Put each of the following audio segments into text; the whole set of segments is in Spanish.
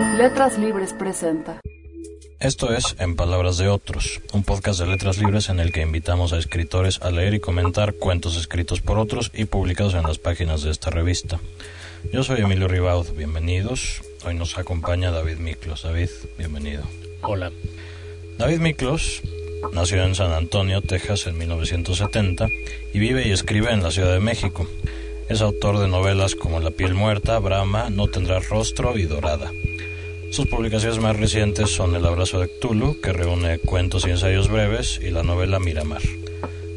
Letras Libres presenta. Esto es En Palabras de Otros, un podcast de letras libres en el que invitamos a escritores a leer y comentar cuentos escritos por otros y publicados en las páginas de esta revista. Yo soy Emilio Ribaud, bienvenidos. Hoy nos acompaña David Miklos. David, bienvenido. Hola. David Miklos nació en San Antonio, Texas, en 1970 y vive y escribe en la Ciudad de México. Es autor de novelas como La piel muerta, Brahma, No tendrá rostro y Dorada. Sus publicaciones más recientes son El abrazo de Cthulhu, que reúne cuentos y ensayos breves, y la novela Miramar.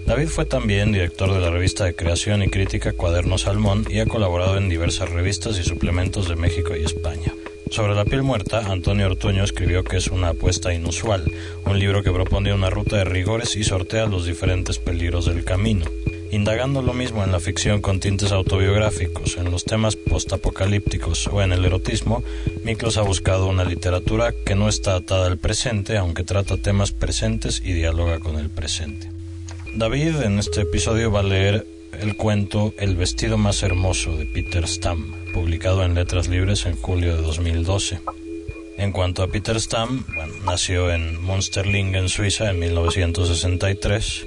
David fue también director de la revista de creación y crítica Cuaderno Salmón y ha colaborado en diversas revistas y suplementos de México y España. Sobre la piel muerta, Antonio Ortuño escribió que es una apuesta inusual, un libro que propone una ruta de rigores y sortea los diferentes peligros del camino. Indagando lo mismo en la ficción con tintes autobiográficos, en los temas postapocalípticos o en el erotismo, Miklos ha buscado una literatura que no está atada al presente, aunque trata temas presentes y dialoga con el presente. David en este episodio va a leer el cuento El vestido más hermoso de Peter Stamm, publicado en Letras Libres en julio de 2012. En cuanto a Peter Stamm, nació en Münsterlingen, Suiza, en 1963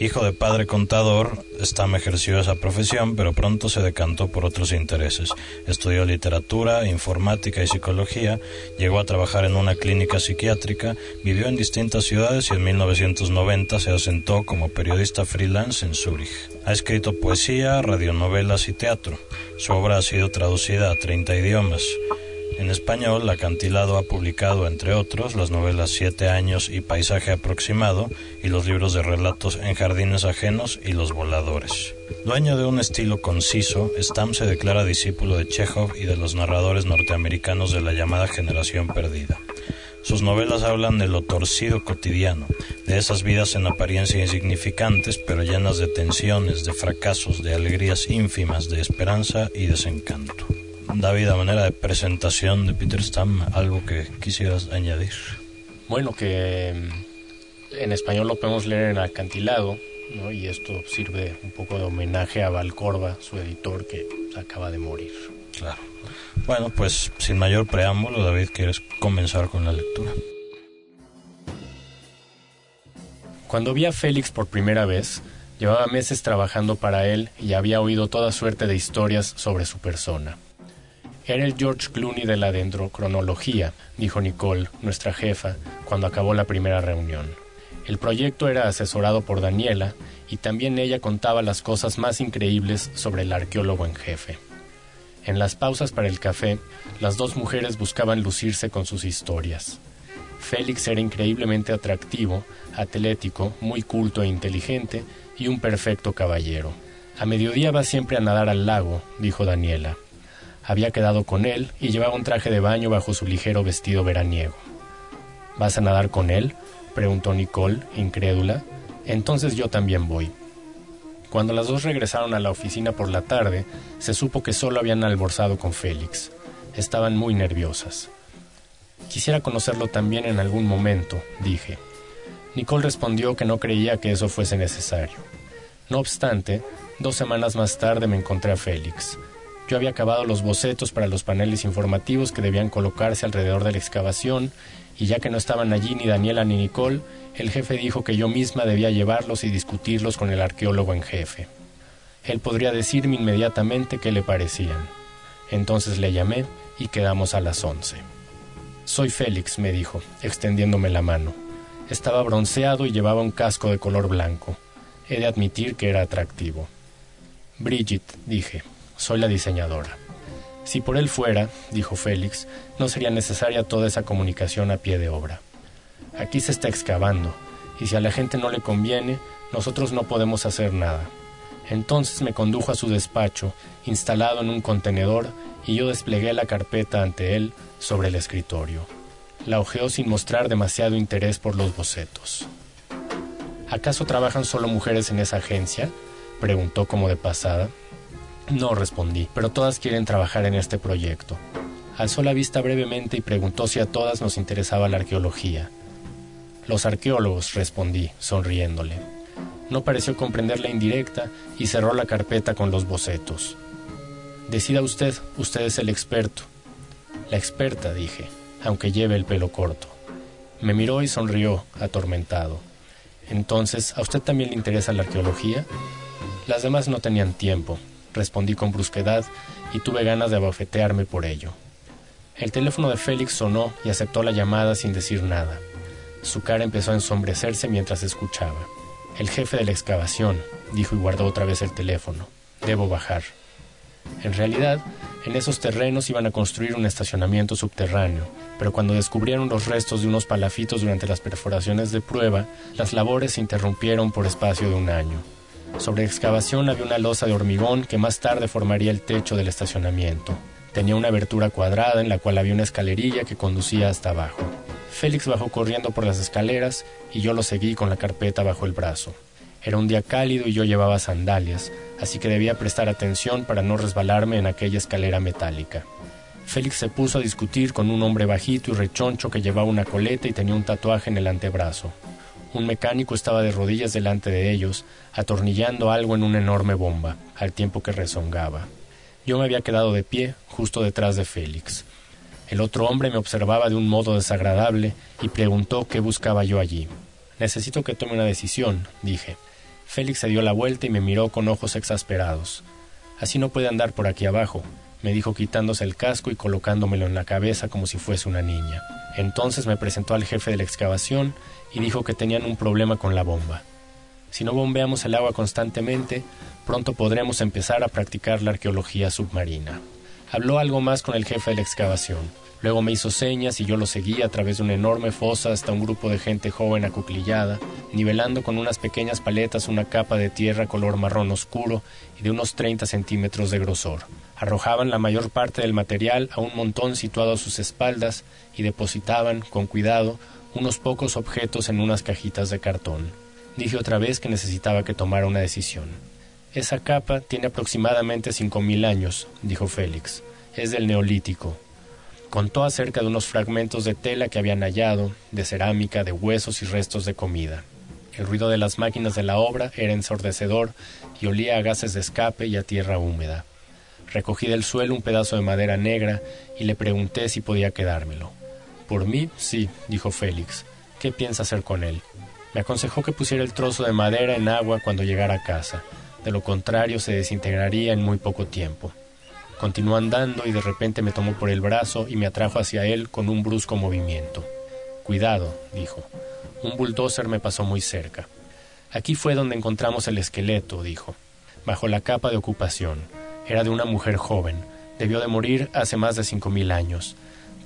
Hijo de padre contador, Stam ejerció esa profesión, pero pronto se decantó por otros intereses. Estudió literatura, informática y psicología, llegó a trabajar en una clínica psiquiátrica, vivió en distintas ciudades y en 1990 se asentó como periodista freelance en Zúrich. Ha escrito poesía, radionovelas y teatro. Su obra ha sido traducida a 30 idiomas. En español, Acantilado ha publicado, entre otros, las novelas Siete años y Paisaje aproximado y los libros de relatos En jardines ajenos y Los voladores. Dueño de un estilo conciso, Stam se declara discípulo de Chekhov y de los narradores norteamericanos de la llamada generación perdida. Sus novelas hablan de lo torcido cotidiano, de esas vidas en apariencia insignificantes, pero llenas de tensiones, de fracasos, de alegrías ínfimas, de esperanza y desencanto. David, a manera de presentación de Peter Stamm, algo que quisieras añadir. Bueno, que mm, en español lo podemos leer en Acantilado, ¿no? y esto sirve un poco de homenaje a Valcorba, su editor, que acaba de morir. Claro. Bueno, pues sin mayor preámbulo, David, ¿quieres comenzar con la lectura? Cuando vi a Félix por primera vez, llevaba meses trabajando para él y había oído toda suerte de historias sobre su persona. Era el George Clooney de la dendrocronología, dijo Nicole, nuestra jefa, cuando acabó la primera reunión. El proyecto era asesorado por Daniela y también ella contaba las cosas más increíbles sobre el arqueólogo en jefe. En las pausas para el café, las dos mujeres buscaban lucirse con sus historias. Félix era increíblemente atractivo, atlético, muy culto e inteligente y un perfecto caballero. A mediodía va siempre a nadar al lago, dijo Daniela había quedado con él y llevaba un traje de baño bajo su ligero vestido veraniego. ¿Vas a nadar con él? preguntó Nicole, incrédula. Entonces yo también voy. Cuando las dos regresaron a la oficina por la tarde, se supo que solo habían almorzado con Félix. Estaban muy nerviosas. Quisiera conocerlo también en algún momento, dije. Nicole respondió que no creía que eso fuese necesario. No obstante, dos semanas más tarde me encontré a Félix. Yo había acabado los bocetos para los paneles informativos que debían colocarse alrededor de la excavación, y ya que no estaban allí ni Daniela ni Nicole, el jefe dijo que yo misma debía llevarlos y discutirlos con el arqueólogo en jefe. Él podría decirme inmediatamente qué le parecían. Entonces le llamé y quedamos a las once. Soy Félix, me dijo, extendiéndome la mano. Estaba bronceado y llevaba un casco de color blanco. He de admitir que era atractivo. Bridget, dije, soy la diseñadora. Si por él fuera, dijo Félix, no sería necesaria toda esa comunicación a pie de obra. Aquí se está excavando, y si a la gente no le conviene, nosotros no podemos hacer nada. Entonces me condujo a su despacho, instalado en un contenedor, y yo desplegué la carpeta ante él sobre el escritorio. La hojeó sin mostrar demasiado interés por los bocetos. ¿Acaso trabajan solo mujeres en esa agencia? preguntó como de pasada. No respondí, pero todas quieren trabajar en este proyecto. Alzó la vista brevemente y preguntó si a todas nos interesaba la arqueología. Los arqueólogos, respondí, sonriéndole. No pareció comprender la indirecta y cerró la carpeta con los bocetos. Decida usted, usted es el experto. La experta, dije, aunque lleve el pelo corto. Me miró y sonrió, atormentado. Entonces, ¿a usted también le interesa la arqueología? Las demás no tenían tiempo, respondí con brusquedad y tuve ganas de abofetearme por ello. El teléfono de Félix sonó y aceptó la llamada sin decir nada. Su cara empezó a ensombrecerse mientras escuchaba. El jefe de la excavación, dijo y guardó otra vez el teléfono. Debo bajar. En realidad, en esos terrenos iban a construir un estacionamiento subterráneo, pero cuando descubrieron los restos de unos palafitos durante las perforaciones de prueba, las labores se interrumpieron por espacio de un año. Sobre excavación había una losa de hormigón que más tarde formaría el techo del estacionamiento. Tenía una abertura cuadrada en la cual había una escalerilla que conducía hasta abajo. Félix bajó corriendo por las escaleras y yo lo seguí con la carpeta bajo el brazo. Era un día cálido y yo llevaba sandalias, así que debía prestar atención para no resbalarme en aquella escalera metálica. Félix se puso a discutir con un hombre bajito y rechoncho que llevaba una coleta y tenía un tatuaje en el antebrazo. Un mecánico estaba de rodillas delante de ellos, atornillando algo en una enorme bomba, al tiempo que rezongaba. Yo me había quedado de pie, justo detrás de Félix. El otro hombre me observaba de un modo desagradable y preguntó qué buscaba yo allí. Necesito que tome una decisión, dije. Félix se dio la vuelta y me miró con ojos exasperados. Así no puede andar por aquí abajo, me dijo quitándose el casco y colocándomelo en la cabeza como si fuese una niña. Entonces me presentó al jefe de la excavación y dijo que tenían un problema con la bomba. Si no bombeamos el agua constantemente, pronto podremos empezar a practicar la arqueología submarina. Habló algo más con el jefe de la excavación. Luego me hizo señas y yo lo seguí a través de una enorme fosa hasta un grupo de gente joven acuclillada, nivelando con unas pequeñas paletas una capa de tierra color marrón oscuro y de unos 30 centímetros de grosor. Arrojaban la mayor parte del material a un montón situado a sus espaldas y depositaban, con cuidado, unos pocos objetos en unas cajitas de cartón. Dije otra vez que necesitaba que tomara una decisión. Esa capa tiene aproximadamente cinco mil años, dijo Félix. Es del Neolítico. Contó acerca de unos fragmentos de tela que habían hallado, de cerámica, de huesos y restos de comida. El ruido de las máquinas de la obra era ensordecedor y olía a gases de escape y a tierra húmeda. Recogí del suelo un pedazo de madera negra y le pregunté si podía quedármelo. Por mí, sí, dijo Félix. ¿Qué piensa hacer con él? Me aconsejó que pusiera el trozo de madera en agua cuando llegara a casa. De lo contrario, se desintegraría en muy poco tiempo. Continuó andando y de repente me tomó por el brazo y me atrajo hacia él con un brusco movimiento. Cuidado, dijo. Un bulldozer me pasó muy cerca. Aquí fue donde encontramos el esqueleto, dijo. Bajo la capa de ocupación. Era de una mujer joven. Debió de morir hace más de cinco mil años.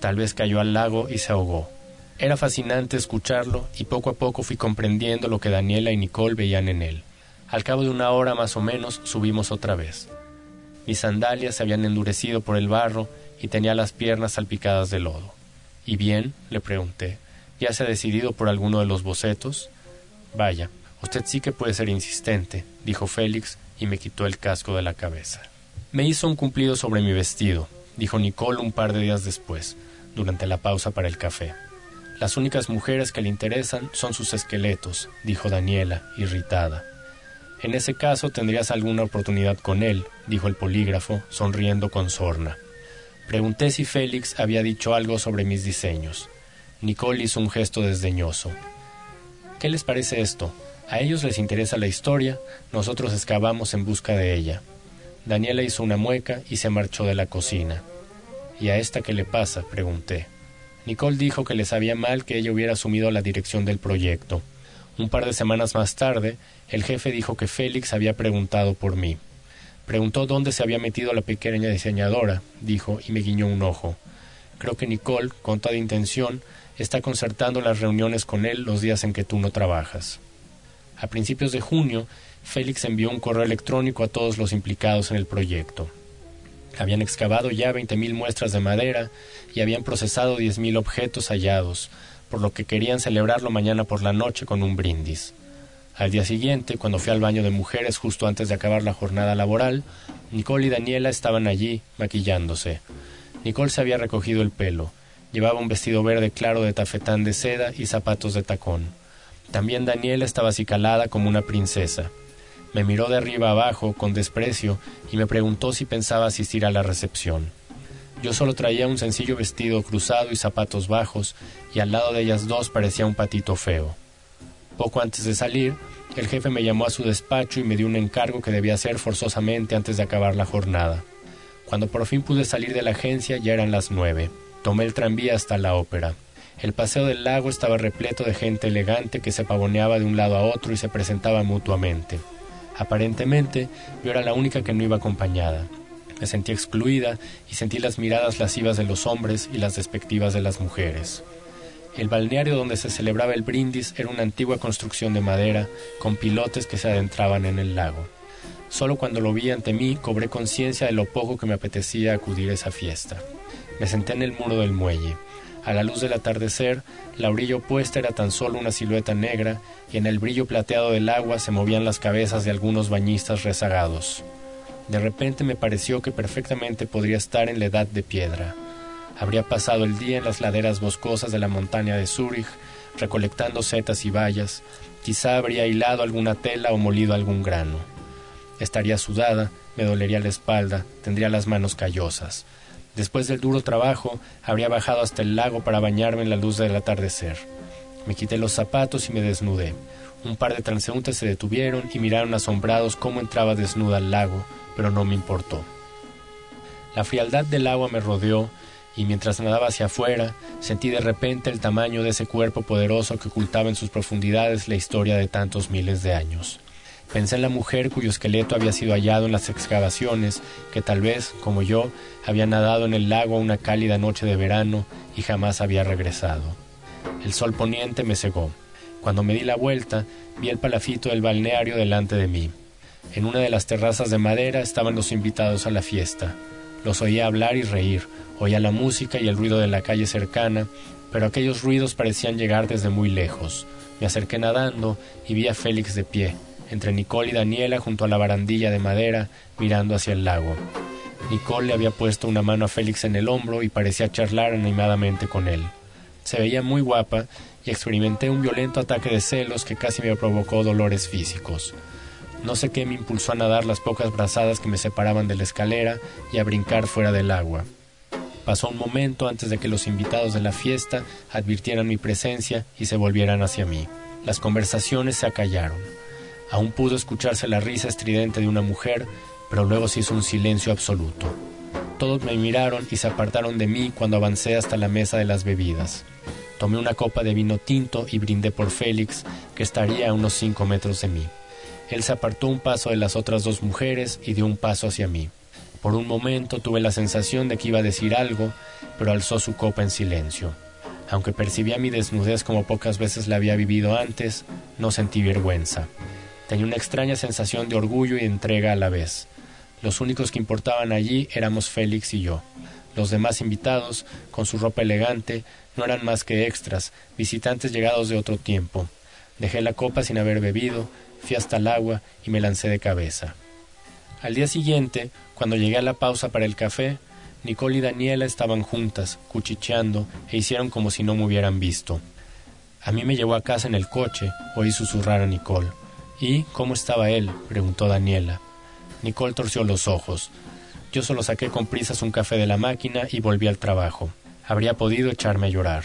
Tal vez cayó al lago y se ahogó. Era fascinante escucharlo y poco a poco fui comprendiendo lo que Daniela y Nicole veían en él. Al cabo de una hora más o menos subimos otra vez. Mis sandalias se habían endurecido por el barro y tenía las piernas salpicadas de lodo. ¿Y bien? le pregunté. ¿Ya se ha decidido por alguno de los bocetos? Vaya, usted sí que puede ser insistente, dijo Félix y me quitó el casco de la cabeza. Me hizo un cumplido sobre mi vestido, dijo Nicole un par de días después, durante la pausa para el café. Las únicas mujeres que le interesan son sus esqueletos, dijo Daniela, irritada. En ese caso tendrías alguna oportunidad con él, dijo el polígrafo, sonriendo con sorna. Pregunté si Félix había dicho algo sobre mis diseños. Nicole hizo un gesto desdeñoso. ¿Qué les parece esto? A ellos les interesa la historia, nosotros excavamos en busca de ella. Daniela hizo una mueca y se marchó de la cocina. ¿Y a esta qué le pasa? pregunté. Nicole dijo que le sabía mal que ella hubiera asumido la dirección del proyecto. Un par de semanas más tarde, el jefe dijo que Félix había preguntado por mí. Preguntó dónde se había metido la pequeña diseñadora, dijo, y me guiñó un ojo. Creo que Nicole, con toda intención, está concertando las reuniones con él los días en que tú no trabajas. A principios de junio, Félix envió un correo electrónico a todos los implicados en el proyecto. Habían excavado ya veinte mil muestras de madera y habían procesado diez mil objetos hallados, por lo que querían celebrarlo mañana por la noche con un brindis. Al día siguiente, cuando fui al baño de mujeres justo antes de acabar la jornada laboral, Nicole y Daniela estaban allí, maquillándose. Nicole se había recogido el pelo. Llevaba un vestido verde claro de tafetán de seda y zapatos de tacón. También Daniela estaba acicalada como una princesa. Me miró de arriba abajo con desprecio y me preguntó si pensaba asistir a la recepción. Yo solo traía un sencillo vestido cruzado y zapatos bajos, y al lado de ellas dos parecía un patito feo. Poco antes de salir, el jefe me llamó a su despacho y me dio un encargo que debía hacer forzosamente antes de acabar la jornada. Cuando por fin pude salir de la agencia ya eran las nueve. Tomé el tranvía hasta la ópera. El paseo del lago estaba repleto de gente elegante que se pavoneaba de un lado a otro y se presentaba mutuamente. Aparentemente, yo era la única que no iba acompañada. Me sentí excluida y sentí las miradas lascivas de los hombres y las despectivas de las mujeres. El balneario donde se celebraba el brindis era una antigua construcción de madera con pilotes que se adentraban en el lago. Solo cuando lo vi ante mí cobré conciencia de lo poco que me apetecía acudir a esa fiesta. Me senté en el muro del muelle. A la luz del atardecer, la orilla opuesta era tan solo una silueta negra y en el brillo plateado del agua se movían las cabezas de algunos bañistas rezagados. De repente me pareció que perfectamente podría estar en la edad de piedra. Habría pasado el día en las laderas boscosas de la montaña de Zúrich, recolectando setas y bayas, quizá habría hilado alguna tela o molido algún grano. Estaría sudada, me dolería la espalda, tendría las manos callosas. Después del duro trabajo, habría bajado hasta el lago para bañarme en la luz del atardecer. Me quité los zapatos y me desnudé. Un par de transeúntes se detuvieron y miraron asombrados cómo entraba desnuda al lago, pero no me importó. La frialdad del agua me rodeó y mientras nadaba hacia afuera, sentí de repente el tamaño de ese cuerpo poderoso que ocultaba en sus profundidades la historia de tantos miles de años. Pensé en la mujer cuyo esqueleto había sido hallado en las excavaciones, que tal vez, como yo, había nadado en el lago una cálida noche de verano y jamás había regresado. El sol poniente me cegó. Cuando me di la vuelta, vi el palafito del balneario delante de mí. En una de las terrazas de madera estaban los invitados a la fiesta. Los oía hablar y reír, oía la música y el ruido de la calle cercana, pero aquellos ruidos parecían llegar desde muy lejos. Me acerqué nadando y vi a Félix de pie, entre Nicole y Daniela junto a la barandilla de madera, mirando hacia el lago. Nicole le había puesto una mano a Félix en el hombro y parecía charlar animadamente con él. Se veía muy guapa y experimenté un violento ataque de celos que casi me provocó dolores físicos. No sé qué me impulsó a nadar las pocas brazadas que me separaban de la escalera y a brincar fuera del agua. Pasó un momento antes de que los invitados de la fiesta advirtieran mi presencia y se volvieran hacia mí. Las conversaciones se acallaron. Aún pudo escucharse la risa estridente de una mujer, pero luego se hizo un silencio absoluto. Todos me miraron y se apartaron de mí cuando avancé hasta la mesa de las bebidas. Tomé una copa de vino tinto y brindé por Félix, que estaría a unos cinco metros de mí. Él se apartó un paso de las otras dos mujeres y dio un paso hacia mí. Por un momento tuve la sensación de que iba a decir algo, pero alzó su copa en silencio. Aunque percibía mi desnudez como pocas veces la había vivido antes, no sentí vergüenza. Tenía una extraña sensación de orgullo y entrega a la vez. Los únicos que importaban allí éramos Félix y yo. Los demás invitados, con su ropa elegante, no eran más que extras, visitantes llegados de otro tiempo. Dejé la copa sin haber bebido, fui hasta el agua y me lancé de cabeza. Al día siguiente, cuando llegué a la pausa para el café, Nicole y Daniela estaban juntas, cuchicheando, e hicieron como si no me hubieran visto. A mí me llevó a casa en el coche, oí susurrar a Nicole. ¿Y cómo estaba él? preguntó Daniela. Nicole torció los ojos. Yo solo saqué con prisas un café de la máquina y volví al trabajo. Habría podido echarme a llorar.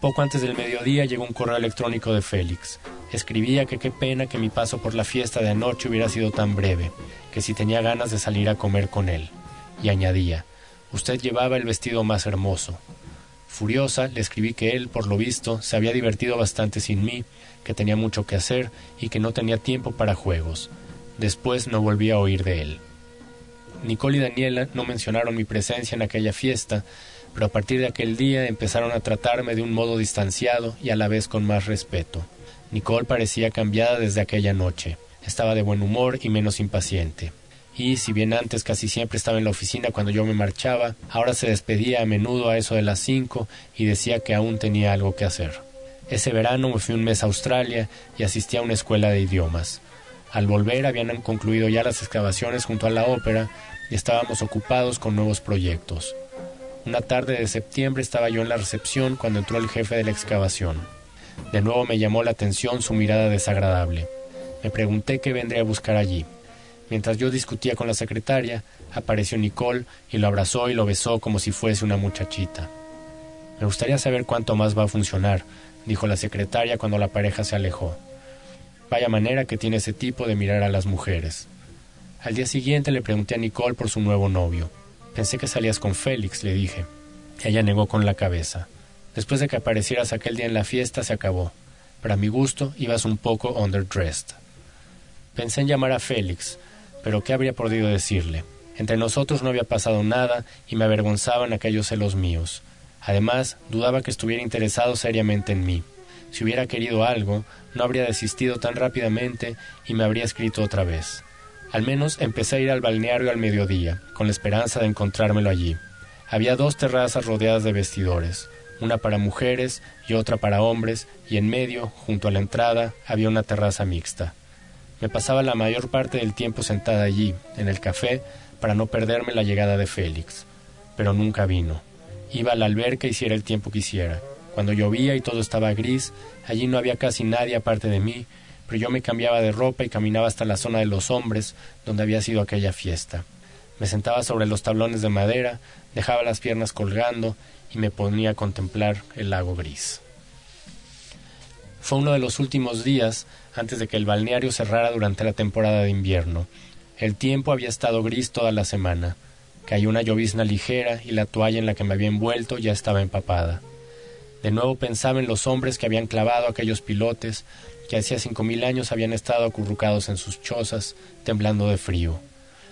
Poco antes del mediodía llegó un correo electrónico de Félix. Escribía que qué pena que mi paso por la fiesta de anoche hubiera sido tan breve, que si tenía ganas de salir a comer con él. Y añadía, usted llevaba el vestido más hermoso. Furiosa, le escribí que él, por lo visto, se había divertido bastante sin mí, que tenía mucho que hacer y que no tenía tiempo para juegos. Después no volví a oír de él. Nicole y Daniela no mencionaron mi presencia en aquella fiesta, pero a partir de aquel día empezaron a tratarme de un modo distanciado y a la vez con más respeto. Nicole parecía cambiada desde aquella noche. Estaba de buen humor y menos impaciente. Y si bien antes casi siempre estaba en la oficina cuando yo me marchaba, ahora se despedía a menudo a eso de las cinco y decía que aún tenía algo que hacer. Ese verano me fui un mes a Australia y asistí a una escuela de idiomas. Al volver habían concluido ya las excavaciones junto a la ópera y estábamos ocupados con nuevos proyectos. Una tarde de septiembre estaba yo en la recepción cuando entró el jefe de la excavación. De nuevo me llamó la atención su mirada desagradable. Me pregunté qué vendría a buscar allí. Mientras yo discutía con la secretaria, apareció Nicole y lo abrazó y lo besó como si fuese una muchachita. Me gustaría saber cuánto más va a funcionar, dijo la secretaria cuando la pareja se alejó. Vaya manera que tiene ese tipo de mirar a las mujeres. Al día siguiente le pregunté a Nicole por su nuevo novio. Pensé que salías con Félix, le dije. Ella negó con la cabeza. Después de que aparecieras aquel día en la fiesta, se acabó. Para mi gusto, ibas un poco underdressed. Pensé en llamar a Félix, pero ¿qué habría podido decirle? Entre nosotros no había pasado nada y me avergonzaban aquellos celos míos. Además, dudaba que estuviera interesado seriamente en mí. Si hubiera querido algo, no habría desistido tan rápidamente y me habría escrito otra vez. Al menos empecé a ir al balneario al mediodía, con la esperanza de encontrármelo allí. Había dos terrazas rodeadas de vestidores, una para mujeres y otra para hombres, y en medio, junto a la entrada, había una terraza mixta. Me pasaba la mayor parte del tiempo sentada allí, en el café, para no perderme la llegada de Félix. Pero nunca vino. Iba a la alberca hiciera el tiempo que hiciera. Cuando llovía y todo estaba gris, allí no había casi nadie aparte de mí, pero yo me cambiaba de ropa y caminaba hasta la zona de los hombres, donde había sido aquella fiesta. Me sentaba sobre los tablones de madera, dejaba las piernas colgando y me ponía a contemplar el lago gris. Fue uno de los últimos días antes de que el balneario cerrara durante la temporada de invierno. El tiempo había estado gris toda la semana. Cayó una llovizna ligera y la toalla en la que me había envuelto ya estaba empapada. De nuevo pensaba en los hombres que habían clavado aquellos pilotes, que hacía cinco mil años habían estado acurrucados en sus chozas, temblando de frío.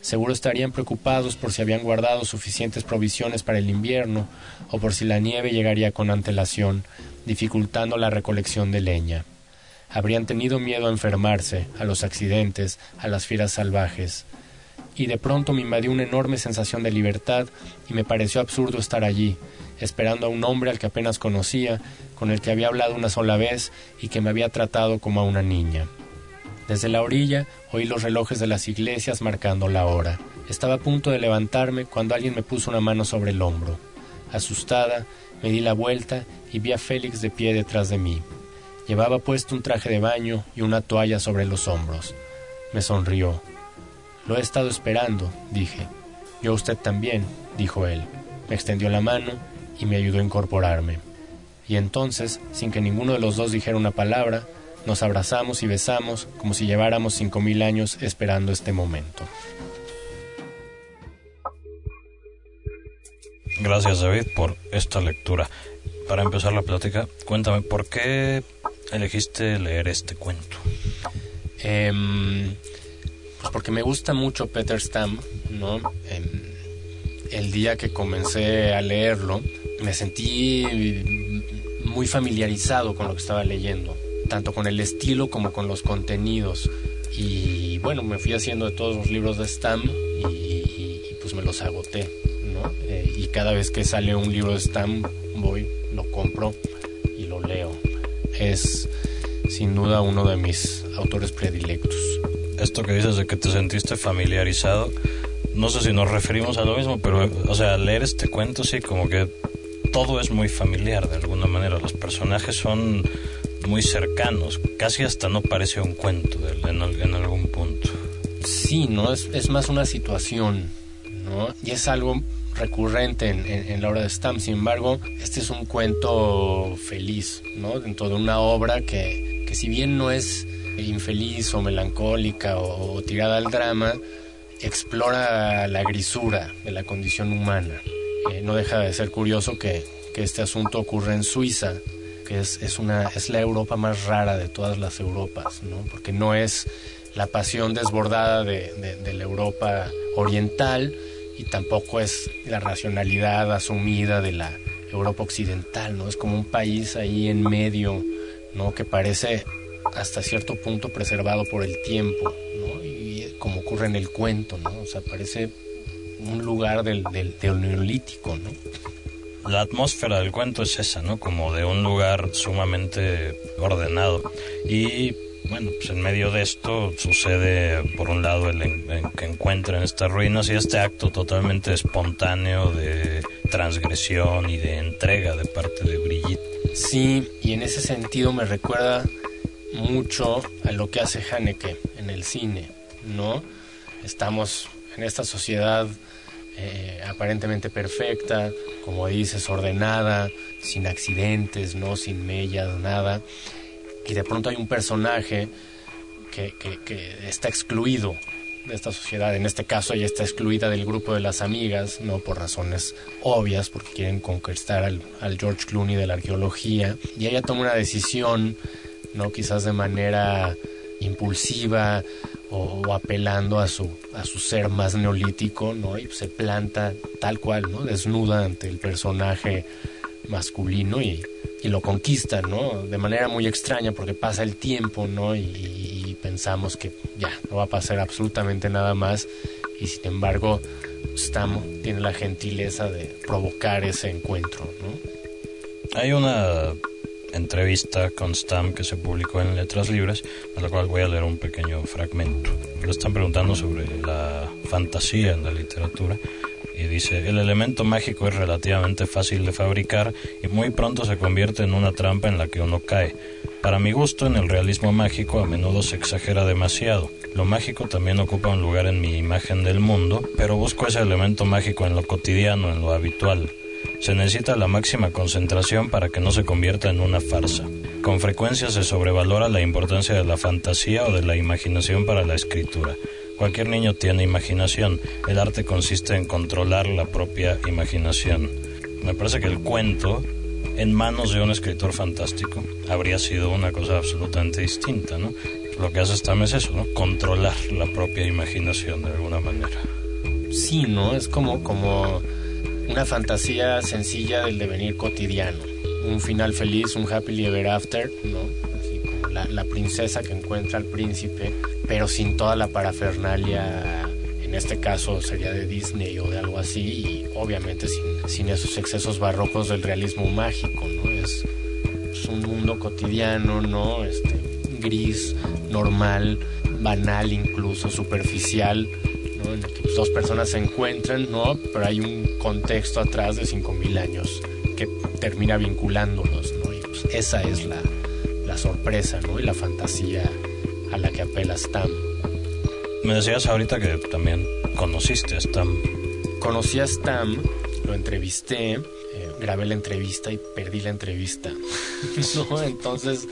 Seguro estarían preocupados por si habían guardado suficientes provisiones para el invierno o por si la nieve llegaría con antelación, dificultando la recolección de leña. Habrían tenido miedo a enfermarse, a los accidentes, a las fieras salvajes. Y de pronto me invadió una enorme sensación de libertad y me pareció absurdo estar allí, esperando a un hombre al que apenas conocía, con el que había hablado una sola vez y que me había tratado como a una niña. Desde la orilla oí los relojes de las iglesias marcando la hora. Estaba a punto de levantarme cuando alguien me puso una mano sobre el hombro. Asustada, me di la vuelta y vi a Félix de pie detrás de mí. Llevaba puesto un traje de baño y una toalla sobre los hombros. Me sonrió. Lo he estado esperando, dije. Yo usted también, dijo él. Me extendió la mano y me ayudó a incorporarme. Y entonces, sin que ninguno de los dos dijera una palabra, nos abrazamos y besamos como si lleváramos cinco mil años esperando este momento. Gracias David por esta lectura. Para empezar la plática, cuéntame, ¿por qué elegiste leer este cuento? Em, porque me gusta mucho Peter Stam, ¿no? El día que comencé a leerlo, me sentí muy familiarizado con lo que estaba leyendo, tanto con el estilo como con los contenidos. Y bueno, me fui haciendo de todos los libros de Stam y, pues me los agoté, ¿no? Eh, y cada vez que sale un libro de Stam, voy, lo compro y lo leo. Es sin duda uno de mis autores predilectos. Esto que dices de que te sentiste familiarizado, no sé si nos referimos a lo mismo, pero, o sea, leer este cuento sí, como que todo es muy familiar de alguna manera. Los personajes son muy cercanos, casi hasta no parece un cuento en, algún punto. Sí, ¿no? Es, es, más una situación, ¿no? Y es algo recurrente en, en, la obra de Stam. Sin embargo, este es un cuento feliz, ¿no? Dentro de una obra que, que si bien no es infeliz o melancólica o, tirada al drama, explora la grisura de la condición humana. Eh, no deja de ser curioso que, este asunto ocurre en Suiza, que es, la Europa más rara de todas las Europas, ¿no? porque no es la pasión desbordada de, de, de la Europa oriental y tampoco es la racionalidad asumida de la Europa occidental, ¿no? Es como un país ahí en medio, ¿no? Que parece hasta cierto punto preservado por el tiempo, ¿no? Y como ocurre en el cuento, ¿no? O sea, parece un lugar del, del, del neolítico, ¿no? La atmósfera del cuento es esa, ¿no? Como de un lugar sumamente ordenado. Y bueno, pues en medio de esto sucede, por un lado, el, en, que encuentran estas ruinas y este acto totalmente espontáneo de transgresión y de entrega de parte de Brigitte. Sí, y en ese sentido me recuerda mucho a lo que hace Haneke en el cine, ¿no? estamos en esta sociedad eh, aparentemente perfecta, como dices, ordenada, sin accidentes, no, sin mellas, nada, y de pronto hay un personaje que, está excluido de esta sociedad. En este caso ella está excluida del grupo de las amigas, no por razones obvias, porque quieren conquistar al, al, George Clooney de la arqueología. Y ella toma una decisión, no quizás de manera impulsiva o, apelando a su, a su ser más neolítico, ¿no? Y se planta tal cual, ¿no? Desnuda ante el personaje masculino y, y lo conquista, ¿no? De manera muy extraña porque pasa el tiempo, ¿no? Y, pensamos que ya, no va a pasar absolutamente nada más y sin embargo Stam tiene la gentileza de provocar ese encuentro. Hay una entrevista con Stam que se publicó en Letras Libres, a la cual voy a leer un pequeño fragmento. Le están preguntando sobre la fantasía en la literatura y dice, el elemento mágico es relativamente fácil de fabricar y muy pronto se convierte en una trampa en la que uno cae. Para mi gusto, en el realismo mágico a menudo se exagera demasiado. Lo mágico también ocupa un lugar en mi imagen del mundo, pero busco ese elemento mágico en lo cotidiano, en lo habitual. Se necesita la máxima concentración para que no se convierta en una farsa. Con frecuencia se sobrevalora la importancia de la fantasía o de la imaginación para la escritura. Cualquier niño tiene imaginación. El arte consiste en controlar la propia imaginación. Me parece que el cuento, en manos de un escritor fantástico, habría sido una cosa absolutamente distinta, ¿no? Lo que hace Stam es eso, ¿no? Controlar la propia imaginación de alguna manera. Sí, ¿no? Es como, como una fantasía sencilla del devenir cotidiano. Un final feliz, un happily ever after, ¿no? La, princesa que encuentra al príncipe, pero sin toda la parafernalia, en este caso sería de Disney o de algo así, y obviamente sin, sin esos excesos barrocos del realismo mágico, ¿no? Es, es un mundo cotidiano, ¿no? Este, gris, normal, banal incluso, superficial, que pues, dos personas se encuentran, ¿no? Pero hay un contexto atrás de 5.000 años que termina vinculándolos, ¿no? Y pues, esa es la, la sorpresa, ¿no? Y la fantasía a la que apela Stam. Me decías ahorita que también conociste a Stam. Conocí a Stam, lo entrevisté, eh, grabé la entrevista y perdí la entrevista. ¿no? Entonces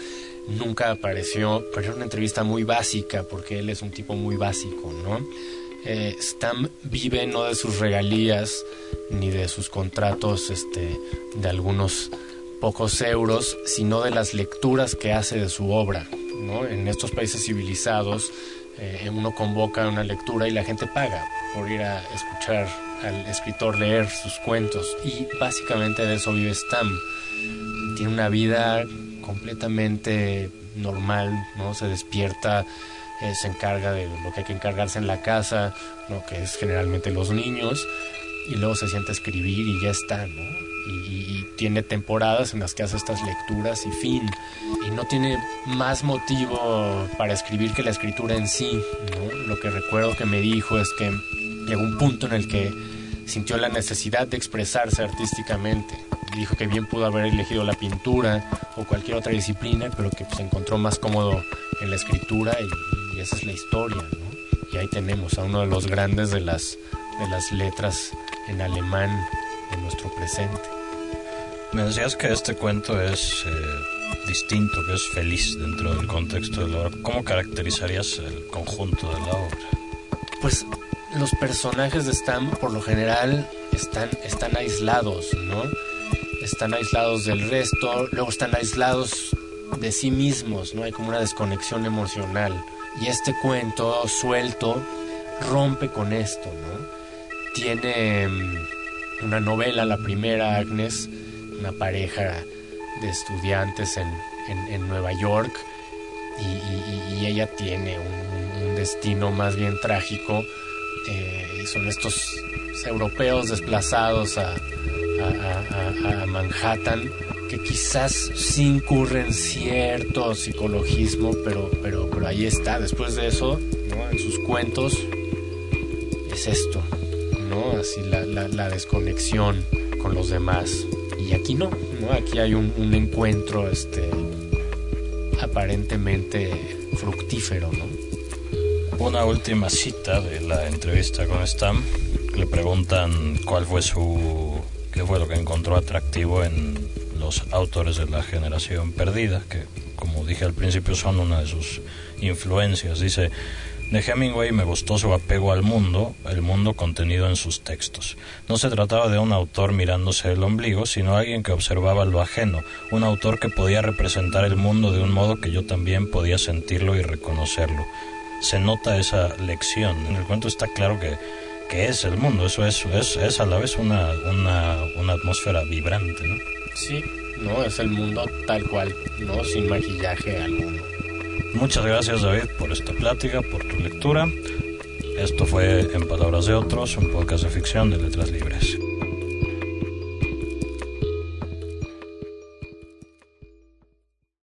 nunca apareció, pero era una entrevista muy básica porque él es un tipo muy básico, ¿no? Eh, Stam vive no de sus regalías ni de sus contratos este, de algunos pocos euros, sino de las lecturas que hace de su obra. ¿no? En estos países civilizados eh, uno convoca una lectura y la gente paga por ir a escuchar al escritor leer sus cuentos y básicamente de eso vive Stam. Tiene una vida completamente normal, ¿no? Se despierta eh, se encarga de lo que hay que encargarse en la casa, ¿no? que es generalmente los niños, y luego se siente a escribir y ya está, ¿no? Y, tiene temporadas en las que hace estas lecturas y fin. Y no tiene más motivo para escribir que la escritura en sí, ¿no? Lo que recuerdo que me dijo es que llegó un punto en el que sintió la necesidad de expresarse artísticamente. Dijo que bien pudo haber elegido la pintura o cualquier otra disciplina, pero que se encontró más cómodo en la escritura y, y esa es la historia, ¿no? Y ahí tenemos a uno de los grandes de las, de las letras en alemán de nuestro presente. Me decías que este cuento es eh, distinto, que es feliz dentro del contexto de la obra. ¿Cómo caracterizarías el conjunto de la obra? Pues los personajes de Stam por lo general están, están aislados, ¿no? Están aislados del resto, luego están aislados de sí mismos, ¿no? Hay como una desconexión emocional. Y este cuento suelto rompe con esto, ¿no? Tiene mm, una novela, la primera, Agnes, una pareja de estudiantes en, en, Nueva York y, ella tiene un, destino más bien trágico. Eh, son estos europeos desplazados a, Manhattan que quizás sí incurre en cierto psicologismo, pero, pero, pero ahí está. Después de eso, en sus cuentos, es esto, ¿no? Así la, la, desconexión con los demás. Y aquí no, ¿no? Aquí hay un, un encuentro este, aparentemente fructífero, ¿no? Una última cita de la entrevista con Stam. Le preguntan cuál fue su... qué fue lo que encontró atractivo en los autores de la generación perdida, que como dije al principio son una de sus influencias. Dice, de Hemingway me gustó su apego al mundo, el mundo contenido en sus textos. No se trataba de un autor mirándose el ombligo, sino alguien que observaba lo ajeno, un autor que podía representar el mundo de un modo que yo también podía sentirlo y reconocerlo. Se nota esa lección. En el cuento está claro que, que es el mundo, eso es, es, es a la vez una, una, una atmósfera vibrante, ¿no? Sí, no, es el mundo tal cual, no sin maquillaje alguno. Muchas gracias David por esta plática, por tu lectura. Esto fue En Palabras de Otros, un podcast de ficción de letras libres.